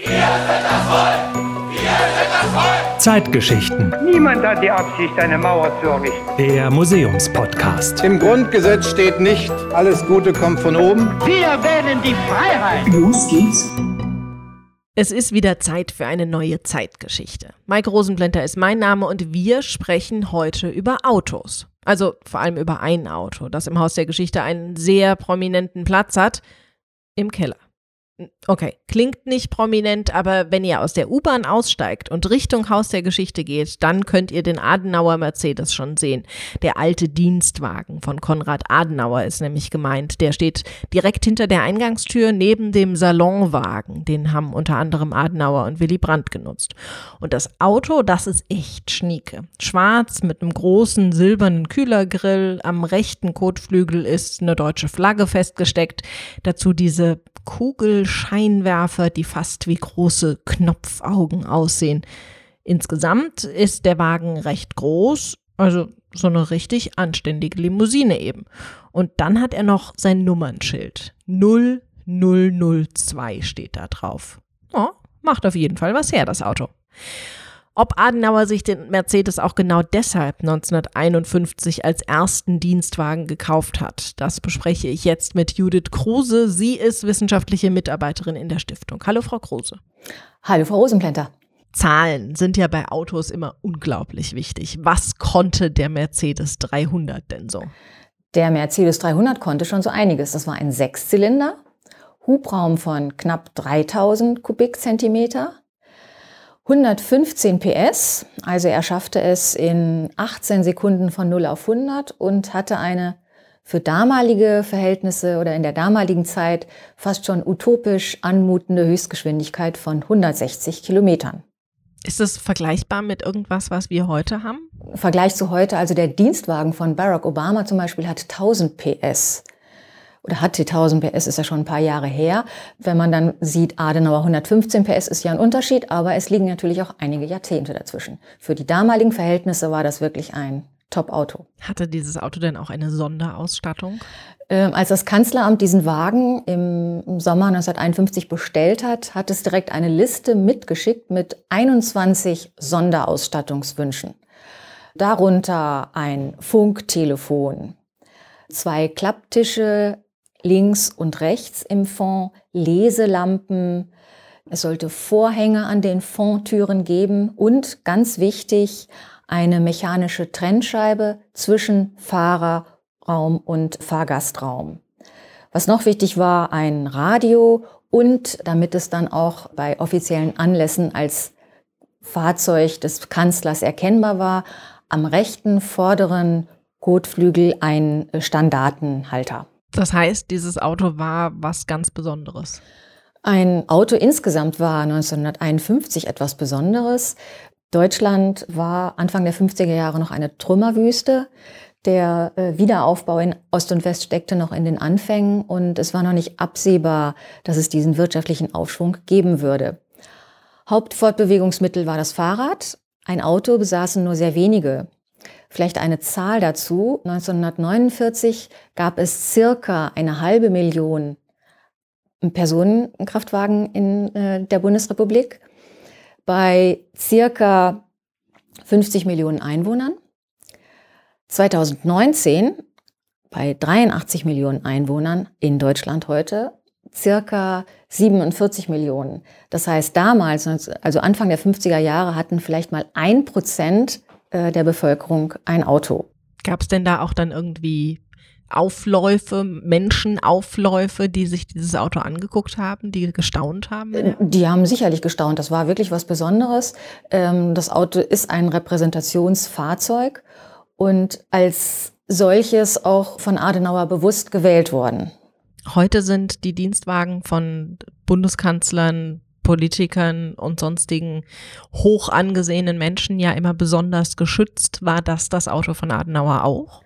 Wir sind das Volk! Wir sind das Volk! Zeitgeschichten. Niemand hat die Absicht, eine Mauer zu errichten. Der Museumspodcast. Im Grundgesetz steht nicht, alles Gute kommt von oben. Wir wählen die Freiheit. Los geht's. Es ist wieder Zeit für eine neue Zeitgeschichte. Mike Rosenblenter ist mein Name und wir sprechen heute über Autos. Also vor allem über ein Auto, das im Haus der Geschichte einen sehr prominenten Platz hat, im Keller. Okay, klingt nicht prominent, aber wenn ihr aus der U-Bahn aussteigt und Richtung Haus der Geschichte geht, dann könnt ihr den Adenauer Mercedes schon sehen. Der alte Dienstwagen von Konrad Adenauer ist nämlich gemeint. Der steht direkt hinter der Eingangstür neben dem Salonwagen. Den haben unter anderem Adenauer und Willy Brandt genutzt. Und das Auto, das ist echt schnieke. Schwarz mit einem großen silbernen Kühlergrill. Am rechten Kotflügel ist eine deutsche Flagge festgesteckt. Dazu diese Kugelscheinwerfer, die fast wie große Knopfaugen aussehen. Insgesamt ist der Wagen recht groß, also so eine richtig anständige Limousine eben. Und dann hat er noch sein Nummernschild. 0002 steht da drauf. Oh, macht auf jeden Fall was her, das Auto. Ob Adenauer sich den Mercedes auch genau deshalb 1951 als ersten Dienstwagen gekauft hat, das bespreche ich jetzt mit Judith Kruse. Sie ist wissenschaftliche Mitarbeiterin in der Stiftung. Hallo, Frau Kruse. Hallo, Frau Rosenplänter. Zahlen sind ja bei Autos immer unglaublich wichtig. Was konnte der Mercedes 300 denn so? Der Mercedes 300 konnte schon so einiges. Das war ein Sechszylinder, Hubraum von knapp 3000 Kubikzentimeter, 115 PS, also er schaffte es in 18 Sekunden von 0 auf 100 und hatte eine für damalige Verhältnisse oder in der damaligen Zeit fast schon utopisch anmutende Höchstgeschwindigkeit von 160 Kilometern. Ist das vergleichbar mit irgendwas, was wir heute haben? Vergleich zu heute, also der Dienstwagen von Barack Obama zum Beispiel hat 1000 PS oder hat die 1000 PS, ist ja schon ein paar Jahre her. Wenn man dann sieht, Adenauer 115 PS ist ja ein Unterschied, aber es liegen natürlich auch einige Jahrzehnte dazwischen. Für die damaligen Verhältnisse war das wirklich ein Top-Auto. Hatte dieses Auto denn auch eine Sonderausstattung? Ähm, als das Kanzleramt diesen Wagen im Sommer 1951 bestellt hat, hat es direkt eine Liste mitgeschickt mit 21 Sonderausstattungswünschen. Darunter ein Funktelefon, zwei Klapptische links und rechts im Fond, Leselampen. Es sollte Vorhänge an den Fondtüren geben und ganz wichtig, eine mechanische Trennscheibe zwischen Fahrerraum und Fahrgastraum. Was noch wichtig war, ein Radio und damit es dann auch bei offiziellen Anlässen als Fahrzeug des Kanzlers erkennbar war, am rechten vorderen Kotflügel ein Standartenhalter. Das heißt, dieses Auto war was ganz Besonderes. Ein Auto insgesamt war 1951 etwas Besonderes. Deutschland war Anfang der 50er Jahre noch eine Trümmerwüste. Der äh, Wiederaufbau in Ost und West steckte noch in den Anfängen und es war noch nicht absehbar, dass es diesen wirtschaftlichen Aufschwung geben würde. Hauptfortbewegungsmittel war das Fahrrad. Ein Auto besaßen nur sehr wenige. Vielleicht eine Zahl dazu. 1949 gab es circa eine halbe Million Personenkraftwagen in äh, der Bundesrepublik bei circa 50 Millionen Einwohnern. 2019 bei 83 Millionen Einwohnern in Deutschland heute circa 47 Millionen. Das heißt, damals, also Anfang der 50er Jahre, hatten vielleicht mal ein Prozent äh, der Bevölkerung ein Auto. Gab es denn da auch dann irgendwie Aufläufe, Menschenaufläufe, die sich dieses Auto angeguckt haben, die gestaunt haben? Äh, die haben sicherlich gestaunt. Das war wirklich was Besonderes. Ähm, das Auto ist ein Repräsentationsfahrzeug und als solches auch von Adenauer bewusst gewählt worden. Heute sind die Dienstwagen von Bundeskanzlern, Politikern und sonstigen hoch angesehenen Menschen ja immer besonders geschützt. War das das Auto von Adenauer auch?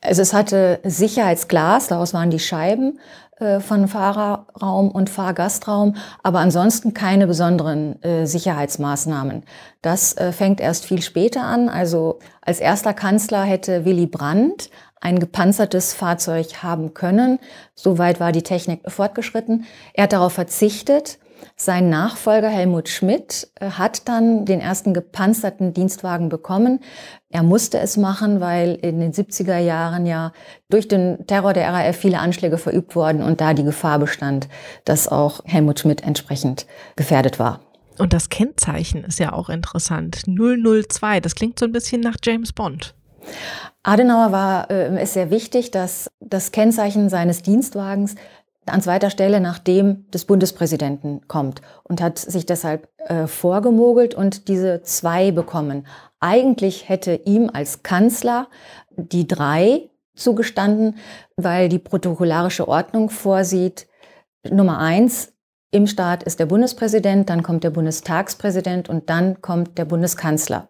Also es hatte Sicherheitsglas, daraus waren die Scheiben äh, von Fahrerraum und Fahrgastraum, aber ansonsten keine besonderen äh, Sicherheitsmaßnahmen. Das äh, fängt erst viel später an. Also als erster Kanzler hätte Willy Brandt ein gepanzertes Fahrzeug haben können. Soweit war die Technik fortgeschritten. Er hat darauf verzichtet Sein Nachfolger Helmut Schmidt äh, hat dann den ersten gepanzerten Dienstwagen bekommen. Er musste es machen, weil in den 70er Jahren ja durch den Terror der RAF viele Anschläge verübt wurden und da die Gefahr bestand, dass auch Helmut Schmidt entsprechend gefährdet war. Und das Kennzeichen ist ja auch interessant. 002, das klingt so ein bisschen nach James Bond. Adenauer war äh, es sehr wichtig, dass das Kennzeichen seines Dienstwagens an zweiter Stelle nach dem des Bundespräsidenten kommt und hat sich deshalb äh, vorgemogelt und diese zwei bekommen. Eigentlich hätte ihm als Kanzler die drei zugestanden, weil die protokollarische Ordnung vorsieht, Nummer eins, im Staat ist der Bundespräsident, dann kommt der Bundestagspräsident und dann kommt der Bundeskanzler.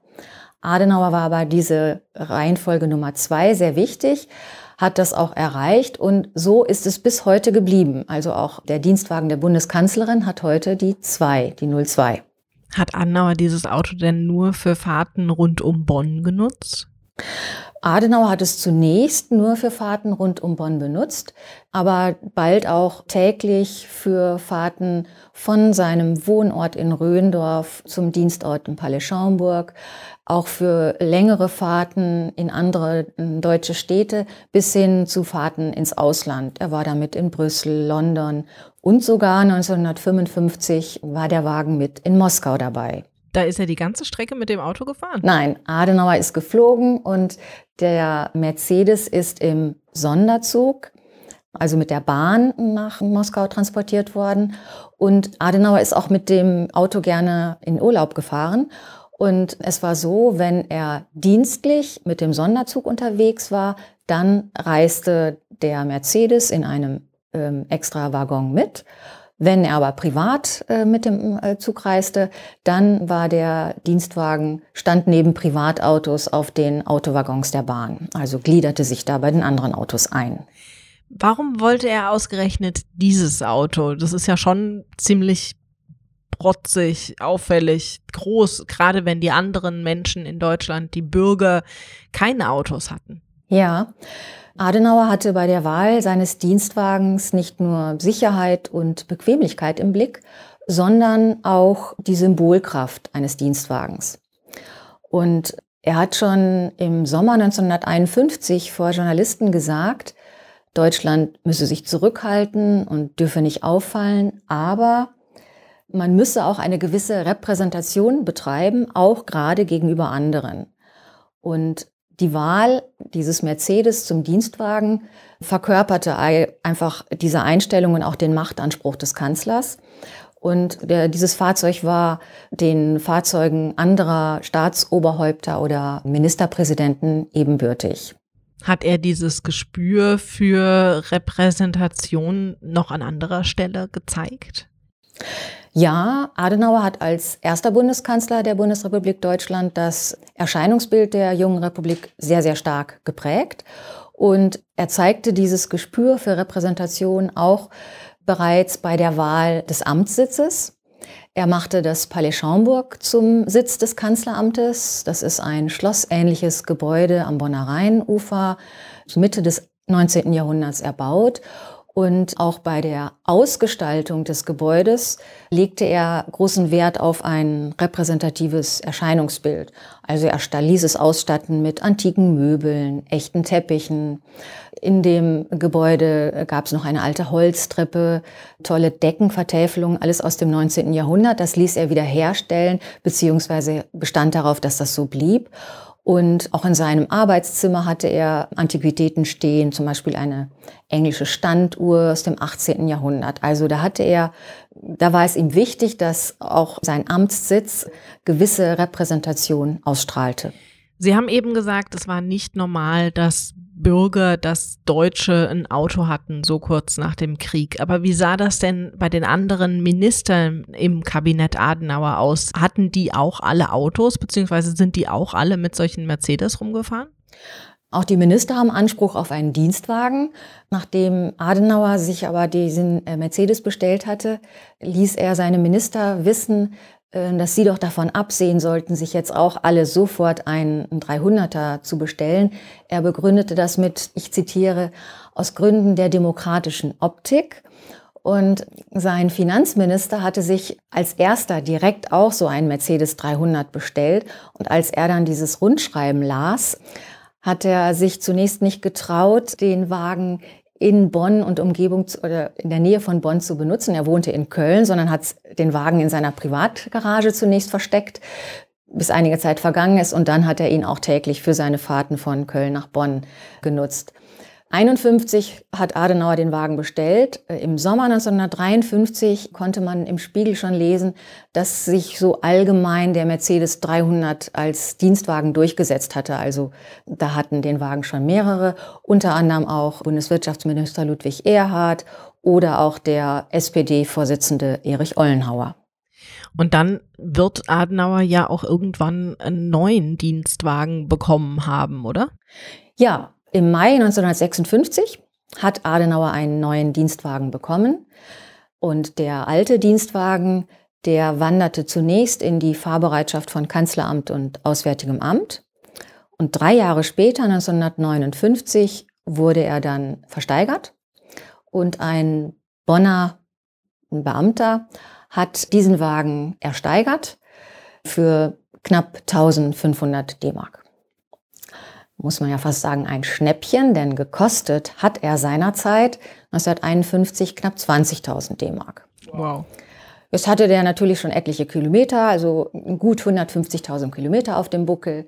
Adenauer war aber diese Reihenfolge Nummer zwei sehr wichtig hat das auch erreicht und so ist es bis heute geblieben. Also auch der Dienstwagen der Bundeskanzlerin hat heute die 2, die 02. Hat Adenauer dieses Auto denn nur für Fahrten rund um Bonn genutzt? Adenauer hat es zunächst nur für Fahrten rund um Bonn benutzt, aber bald auch täglich für Fahrten von seinem Wohnort in Röndorf zum Dienstort in Palais Schaumburg, auch für längere Fahrten in andere deutsche Städte bis hin zu Fahrten ins Ausland. Er war damit in Brüssel, London und sogar 1955 war der Wagen mit in Moskau dabei. Da ist er die ganze Strecke mit dem Auto gefahren? Nein, Adenauer ist geflogen und der Mercedes ist im Sonderzug, also mit der Bahn nach Moskau transportiert worden. Und Adenauer ist auch mit dem Auto gerne in Urlaub gefahren. Und es war so, wenn er dienstlich mit dem Sonderzug unterwegs war, dann reiste der Mercedes in einem ähm, extra Waggon mit. Wenn er aber privat äh, mit dem äh, Zug reiste, dann war der Dienstwagen, stand neben Privatautos auf den Autowaggons der Bahn. Also gliederte sich da bei den anderen Autos ein. Warum wollte er ausgerechnet dieses Auto? Das ist ja schon ziemlich protzig, auffällig, groß, gerade wenn die anderen Menschen in Deutschland, die Bürger, keine Autos hatten. Ja, Adenauer hatte bei der Wahl seines Dienstwagens nicht nur Sicherheit und Bequemlichkeit im Blick, sondern auch die Symbolkraft eines Dienstwagens. Und er hat schon im Sommer 1951 vor Journalisten gesagt, Deutschland müsse sich zurückhalten und dürfe nicht auffallen, aber man müsse auch eine gewisse Repräsentation betreiben, auch gerade gegenüber anderen. Und die Wahl dieses Mercedes zum Dienstwagen verkörperte einfach diese Einstellung und auch den Machtanspruch des Kanzlers. Und der, dieses Fahrzeug war den Fahrzeugen anderer Staatsoberhäupter oder Ministerpräsidenten ebenbürtig. Hat er dieses Gespür für Repräsentation noch an anderer Stelle gezeigt? Ja, Adenauer hat als erster Bundeskanzler der Bundesrepublik Deutschland das Erscheinungsbild der jungen Republik sehr, sehr stark geprägt. Und er zeigte dieses Gespür für Repräsentation auch bereits bei der Wahl des Amtssitzes. Er machte das Palais Schaumburg zum Sitz des Kanzleramtes. Das ist ein schlossähnliches Gebäude am Bonner Rheinufer, Mitte des 19. Jahrhunderts erbaut. Und auch bei der Ausgestaltung des Gebäudes legte er großen Wert auf ein repräsentatives Erscheinungsbild. Also er ließ es ausstatten mit antiken Möbeln, echten Teppichen. In dem Gebäude gab es noch eine alte Holztreppe, tolle Deckenvertäfelungen, alles aus dem 19. Jahrhundert. Das ließ er wieder herstellen, beziehungsweise bestand darauf, dass das so blieb. Und auch in seinem Arbeitszimmer hatte er Antiquitäten stehen, zum Beispiel eine englische Standuhr aus dem 18. Jahrhundert. Also da hatte er, da war es ihm wichtig, dass auch sein Amtssitz gewisse Repräsentation ausstrahlte. Sie haben eben gesagt, es war nicht normal, dass Bürger, dass Deutsche ein Auto hatten, so kurz nach dem Krieg. Aber wie sah das denn bei den anderen Ministern im Kabinett Adenauer aus? Hatten die auch alle Autos, beziehungsweise sind die auch alle mit solchen Mercedes rumgefahren? Auch die Minister haben Anspruch auf einen Dienstwagen. Nachdem Adenauer sich aber diesen äh, Mercedes bestellt hatte, ließ er seine Minister wissen, dass sie doch davon absehen sollten, sich jetzt auch alle sofort einen 300er zu bestellen. Er begründete das mit, ich zitiere, aus Gründen der demokratischen Optik. Und sein Finanzminister hatte sich als erster direkt auch so einen Mercedes 300 bestellt. Und als er dann dieses Rundschreiben las, hat er sich zunächst nicht getraut, den Wagen in Bonn und Umgebung oder in der Nähe von Bonn zu benutzen. Er wohnte in Köln, sondern hat den Wagen in seiner Privatgarage zunächst versteckt, bis einige Zeit vergangen ist und dann hat er ihn auch täglich für seine Fahrten von Köln nach Bonn genutzt. 51 hat Adenauer den Wagen bestellt. Äh, Im Sommer 1953 konnte man im Spiegel schon lesen, dass sich so allgemein der Mercedes 300 als Dienstwagen durchgesetzt hatte. Also da hatten den Wagen schon mehrere, unter anderem auch Bundeswirtschaftsminister Ludwig Erhard oder auch der SPD-Vorsitzende Erich Ollenhauer. Und dann wird Adenauer ja auch irgendwann einen neuen Dienstwagen bekommen haben, oder? Ja, im Mai 1956 hat Adenauer einen neuen Dienstwagen bekommen. Und der alte Dienstwagen, der wanderte zunächst in die Fahrbereitschaft von Kanzleramt und Auswärtigem Amt. Und drei Jahre später, 1959, wurde er dann versteigert. Und ein Bonner Beamter hat diesen Wagen ersteigert für knapp 1500 D-Mark muss man ja fast sagen, ein Schnäppchen, denn gekostet hat er seinerzeit 1951 knapp 20.000 D-Mark. Wow. Jetzt hatte der natürlich schon etliche Kilometer, also gut 150.000 Kilometer auf dem Buckel.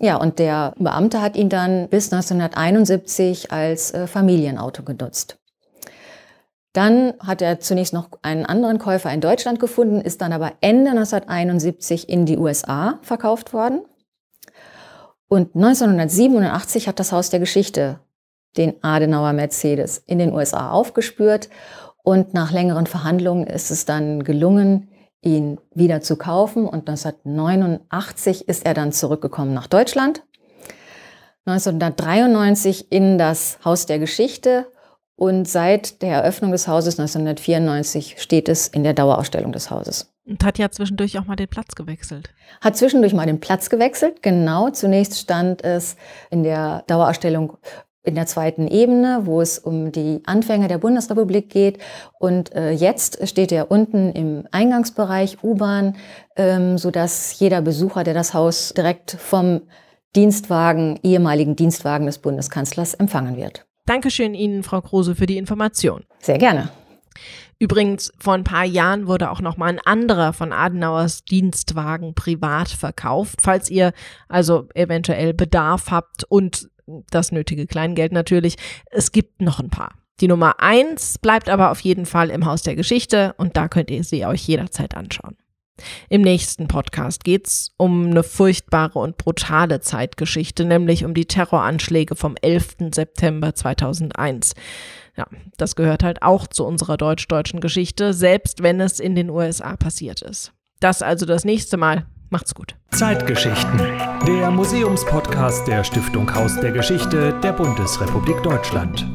Ja, und der Beamte hat ihn dann bis 1971 als äh, Familienauto genutzt. Dann hat er zunächst noch einen anderen Käufer in Deutschland gefunden, ist dann aber Ende 1971 in die USA verkauft worden. Und 1987 hat das Haus der Geschichte den Adenauer Mercedes in den USA aufgespürt und nach längeren Verhandlungen ist es dann gelungen, ihn wieder zu kaufen und 1989 ist er dann zurückgekommen nach Deutschland. 1993 in das Haus der Geschichte und seit der Eröffnung des Hauses 1994 steht es in der Dauerausstellung des Hauses. Und hat ja zwischendurch auch mal den Platz gewechselt. Hat zwischendurch mal den Platz gewechselt, genau. Zunächst stand es in der Dauerausstellung in der zweiten Ebene, wo es um die Anfänge der Bundesrepublik geht. Und äh, jetzt steht er unten im Eingangsbereich U-Bahn, ähm, sodass jeder Besucher, der das Haus direkt vom Dienstwagen, ehemaligen Dienstwagen des Bundeskanzlers empfangen wird. Dankeschön Ihnen, Frau Kruse, für die Information. Sehr gerne. Übrigens, vor ein paar Jahren wurde auch noch mal ein anderer von Adenauers Dienstwagen privat verkauft. Falls ihr also eventuell Bedarf habt und das nötige Kleingeld natürlich, es gibt noch ein paar. Die Nummer eins bleibt aber auf jeden Fall im Haus der Geschichte und da könnt ihr sie euch jederzeit anschauen. Im nächsten Podcast geht's um eine furchtbare und brutale Zeitgeschichte, nämlich um die Terroranschläge vom 11. September 2001. Ja, das gehört halt auch zu unserer deutsch-deutschen Geschichte, selbst wenn es in den USA passiert ist. Das also das nächste Mal. Macht's gut. Zeitgeschichten. Der Museumspodcast der Stiftung Haus der Geschichte der Bundesrepublik Deutschland.